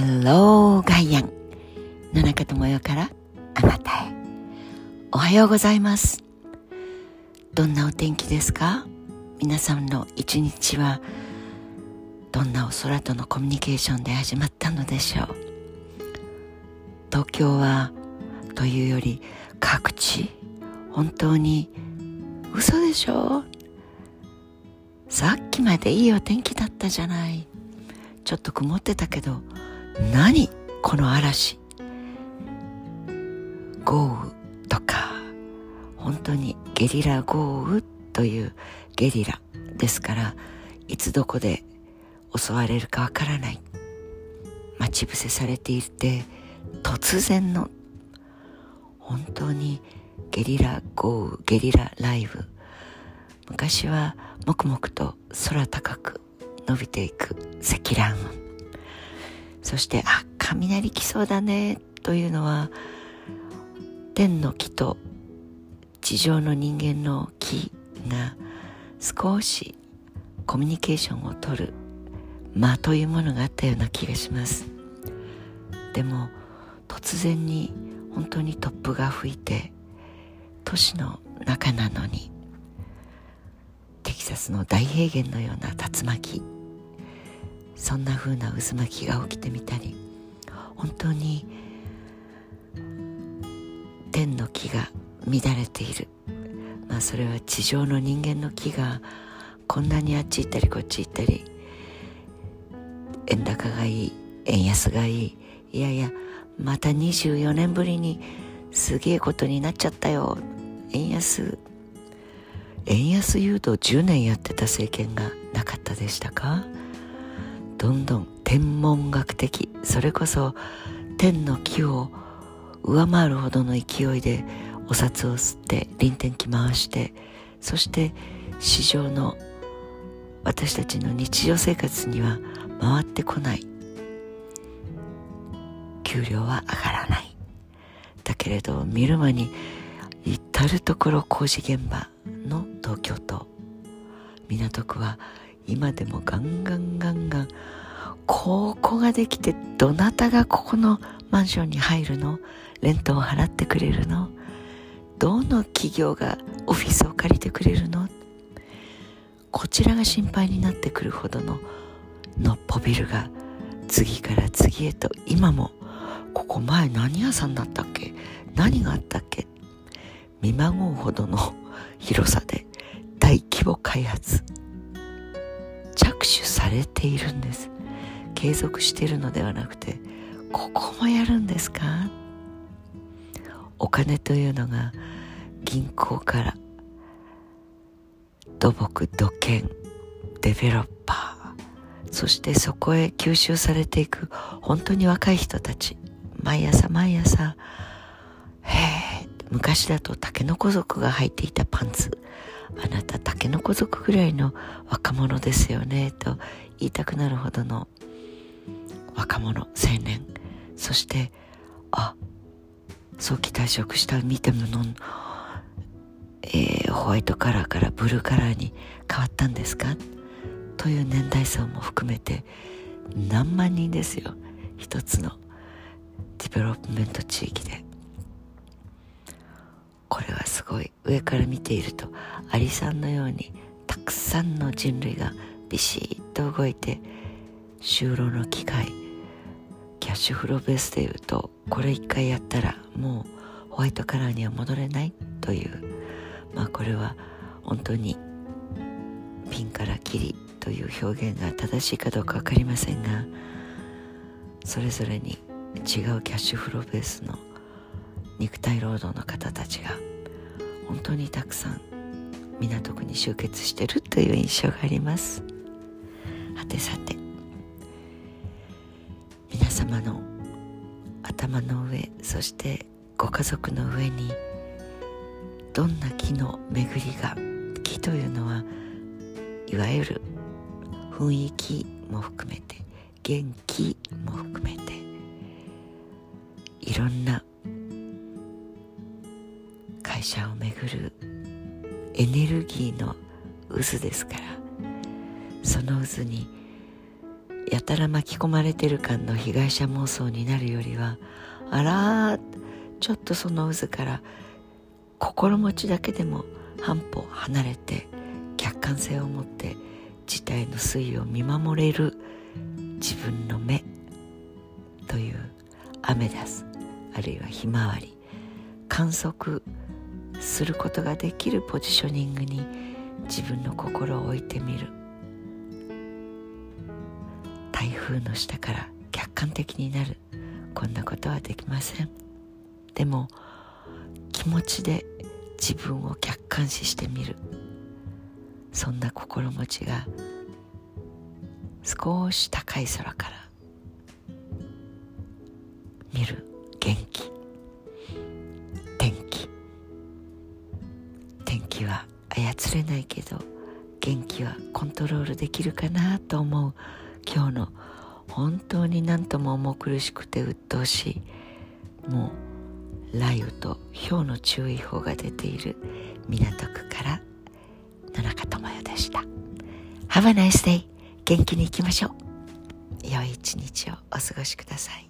ハローガイアン。野中智代からあなたへ。おはようございます。どんなお天気ですか？皆さんの一日はどんなお空とのコミュニケーションで始まったのでしょう？東京はというより各地本当に嘘でしょさっきまでいいお天気だったじゃない。ちょっと曇ってたけど何この嵐。豪雨とか本当にゲリラ豪雨というゲリラですからいつどこで襲われるかわからない。待ち伏せされていて突然の本当にゲリラ豪雨ゲリラライブ。昔は黙々と空高く伸びていく積乱雲。そしてあ雷来そうだねというのは天の木と地上の人間の木が少しコミュニケーションをとる間というものがあったような気がします。でも突然に本当に突風が吹いて都市の中なのにテキサスの大平原のような竜巻そんな風な渦巻きが起きてみたり本当に天の木が乱れている。まあそれは地上の人間の木がこんなにあっち行ったりこっち行ったり円高がいい円安がいい。いやいやまた24年ぶりにすげえことになっちゃったよ。円安。円安誘導10年やってた政権がなかったでしたか？どんどん天文学的それこそ天の木を上回るほどの勢いでお札を吸って臨転機回してそして市場の私たちの日常生活には回ってこない。給料は上がらない。だけれど見る間に至る所工事現場の東京都。港区は今でもガンガンガンガンここができてどなたがここのマンションに入るの？レントを払ってくれるの？どの企業がオフィスを借りてくれるの？こちらが心配になってくるほどののっぽビルが次から次へと今もここ前何屋さんだったっけ？何があったっけ？見まごうほどの広さで大規模開発。着手されているんです。継続しているのではなくてここもやるんですか？お金というのが銀行から土木土建デベロッパーそしてそこへ吸収されていく本当に若い人たち。毎朝毎朝へえ昔だとタケノコ族が履いていたパンツ。あなたタケノコ族ぐらいの若者ですよねと言いたくなるほどの若者青年。そしてあ早期退職した見てもの、えー、ホワイトカラーからブルーカラーに変わったんですか？という年代層も含めて何万人ですよ。一つの development 地域で。すごい上から見ているとアリさんのようにたくさんの人類がビシッと動いて就労の機会。キャッシュフローベースでいうとこれ一回やったらもうホワイトカラーには戻れないという。まあこれは本当にピンからキリという表現が正しいかどうか分かりませんがそれぞれに違うキャッシュフローベースの肉体労働の方たちが本当にたくさん港区に集結してるという印象があります。はてさて皆様の頭の上そしてご家族の上にどんな木の巡りが木というのはいわゆる雰囲気も含めて元気も含めていろんな会社をめぐるエネルギーの渦ですからその渦にやたら巻き込まれてる感の被害者妄想になるよりはあらちょっとその渦から心持ちだけでも半歩離れて客観性を持って事態の推移を見守れる自分の目というアメダスあるいはひまわり。観測することができるポジショニングに自分の心を置いてみる。台風の下から客観的になる。こんなことはできません。でも気持ちで自分を客観視してみる。そんな心持ちが少し高い空から見る元気。気は操れないけど元気はコントロールできるかなと思う。今日の本当に何とも重苦しくて鬱陶しい。もう雷雨と氷の注意報が出ている。港区から野中智代でした。Have a nice day 元気にいきましょう。良い一日をお過ごしください。